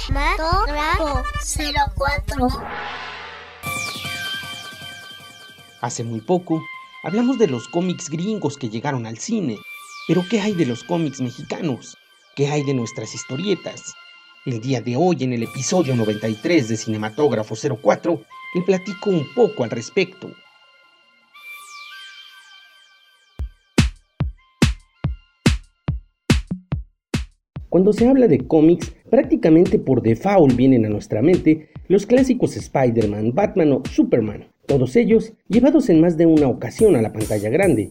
Cinematógrafo 04. Hace muy poco hablamos de los cómics gringos que llegaron al cine, pero ¿qué hay de los cómics mexicanos? ¿Qué hay de nuestras historietas? El día de hoy, en el episodio 93 de Cinematógrafo 04, le platico un poco al respecto. Cuando se habla de cómics, prácticamente por default vienen a nuestra mente los clásicos Spider-Man, Batman o Superman, todos ellos llevados en más de una ocasión a la pantalla grande.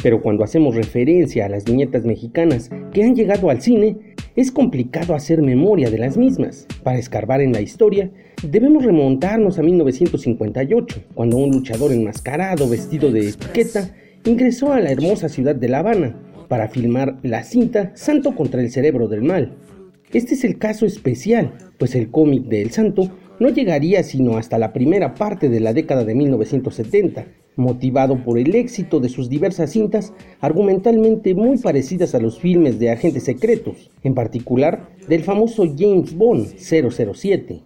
Pero cuando hacemos referencia a las viñetas mexicanas que han llegado al cine, es complicado hacer memoria de las mismas. Para escarbar en la historia, debemos remontarnos a 1958, cuando un luchador enmascarado vestido de etiqueta ingresó a la hermosa ciudad de La Habana para filmar la cinta Santo contra el Cerebro del Mal. Este es el caso especial, pues el cómic de El Santo no llegaría sino hasta la primera parte de la década de 1970, motivado por el éxito de sus diversas cintas argumentalmente muy parecidas a los filmes de agentes secretos, en particular del famoso James Bond 007.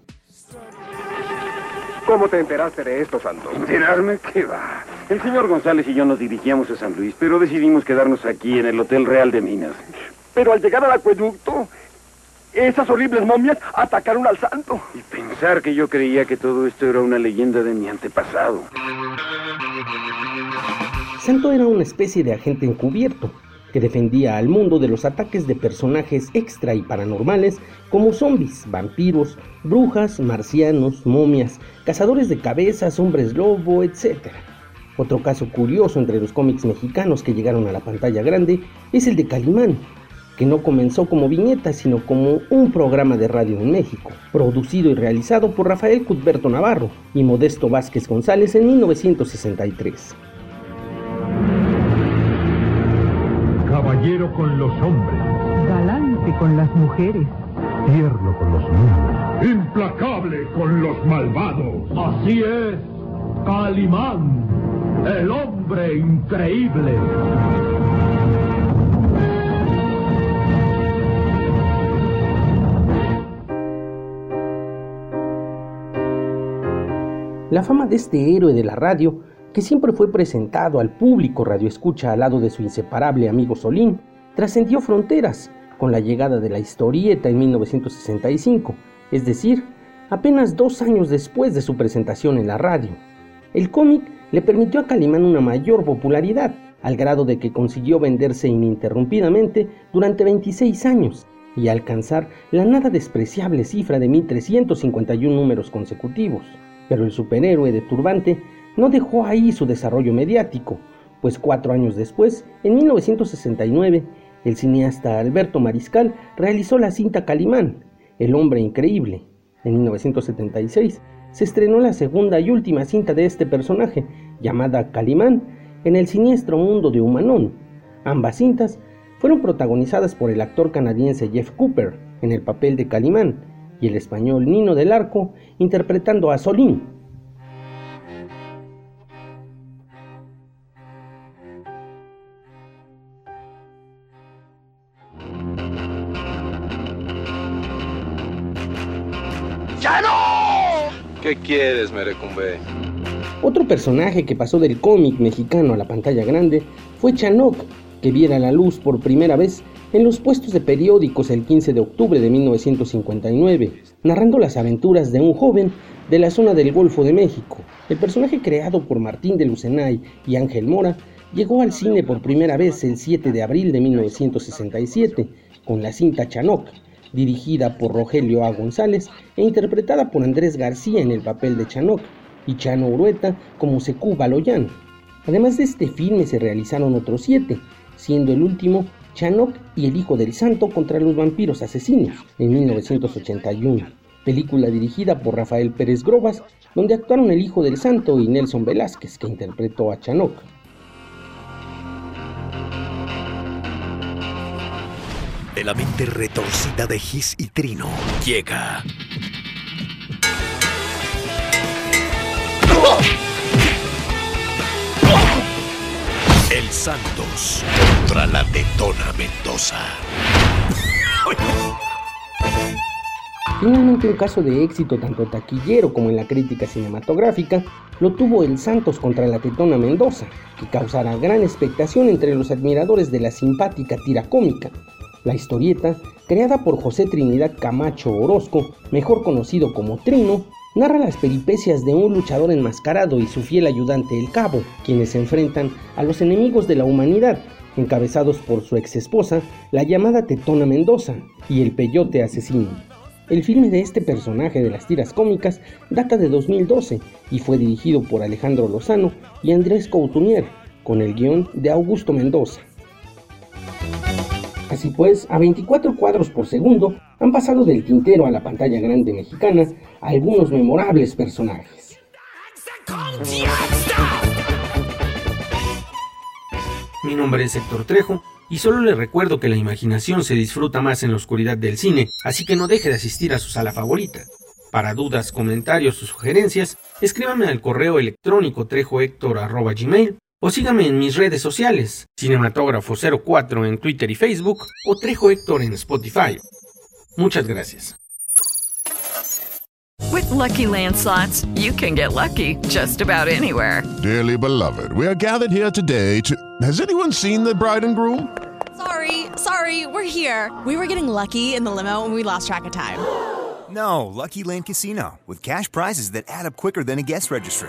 ¿Cómo te enteraste de esto, Santos? ¿Enterarme? ¿Qué va? El señor González y yo nos dirigíamos a San Luis, pero decidimos quedarnos aquí en el Hotel Real de Minas. Pero al llegar al acueducto, esas horribles momias atacaron al santo. Y pensar que yo creía que todo esto era una leyenda de mi antepasado. Santo era una especie de agente encubierto que defendía al mundo de los ataques de personajes extra y paranormales como zombies, vampiros, brujas, marcianos, momias, cazadores de cabezas, hombres lobo, etc. Otro caso curioso entre los cómics mexicanos que llegaron a la pantalla grande es el de Calimán, que no comenzó como viñeta, sino como un programa de radio en México, producido y realizado por Rafael Cuthberto Navarro y Modesto Vázquez González en 1963. Caballero con los hombres, galante con las mujeres, tierno con los niños, implacable con los malvados. Así es, Calimán, el hombre increíble. La fama de este héroe de la radio, que siempre fue presentado al público radioescucha al lado de su inseparable amigo Solín, trascendió fronteras con la llegada de la historieta en 1965, es decir, apenas dos años después de su presentación en la radio. El cómic le permitió a Calimán una mayor popularidad, al grado de que consiguió venderse ininterrumpidamente durante 26 años y alcanzar la nada despreciable cifra de 1.351 números consecutivos. Pero el superhéroe de turbante no dejó ahí su desarrollo mediático, pues cuatro años después, en 1969, el cineasta Alberto Mariscal realizó la cinta Calimán, El hombre increíble. En 1976 se estrenó la segunda y última cinta de este personaje, llamada Calimán, en el siniestro mundo de Humanón. Ambas cintas fueron protagonizadas por el actor canadiense Jeff Cooper en el papel de Calimán y el español Nino del Arco interpretando a Solín. ¿Qué quieres, Merecumbe? Otro personaje que pasó del cómic mexicano a la pantalla grande fue Chanok, que viera la luz por primera vez en los puestos de periódicos el 15 de octubre de 1959, narrando las aventuras de un joven de la zona del Golfo de México. El personaje creado por Martín de Lucenay y Ángel Mora llegó al cine por primera vez el 7 de abril de 1967 con la cinta Chanok, dirigida por Rogelio A. González e interpretada por Andrés García en el papel de Chanok y Chano Urueta como Secu Baloyan. Además de este filme se realizaron otros siete, siendo el último Chanok y el Hijo del Santo contra los vampiros asesinos en 1981, película dirigida por Rafael Pérez Grobas, donde actuaron el Hijo del Santo y Nelson Velázquez, que interpretó a Chanok. La mente retorcida de Gis y Trino llega. El Santos contra la Tetona Mendoza. Finalmente un caso de éxito tanto taquillero como en la crítica cinematográfica lo tuvo el Santos contra la Tetona Mendoza, que causará gran expectación entre los admiradores de la simpática tira cómica. La historieta, creada por José Trinidad Camacho Orozco, mejor conocido como Trino, narra las peripecias de un luchador enmascarado y su fiel ayudante El Cabo, quienes se enfrentan a los enemigos de la humanidad, encabezados por su ex esposa, la llamada Tetona Mendoza, y el Peyote Asesino. El filme de este personaje de las tiras cómicas data de 2012 y fue dirigido por Alejandro Lozano y Andrés Coutunier, con el guion de Augusto Mendoza. Así pues, a 24 cuadros por segundo han pasado del tintero a la pantalla grande mexicana algunos memorables personajes. Mi nombre es Héctor Trejo y solo le recuerdo que la imaginación se disfruta más en la oscuridad del cine, así que no deje de asistir a su sala favorita. Para dudas, comentarios o sugerencias, escríbame al correo electrónico trejohector.gmail o sígame en mis redes sociales, Cinematógrafo04 en Twitter y Facebook o Trejo Héctor en Spotify. Muchas gracias. With lucky landslots, you can get lucky just about anywhere. Dearly beloved, we are gathered here today to. Has anyone seen the bride and groom? Sorry, sorry, we're here. We were getting lucky in the limo and we lost track of time. No, Lucky Land Casino, with cash prizes that add up quicker than a guest registry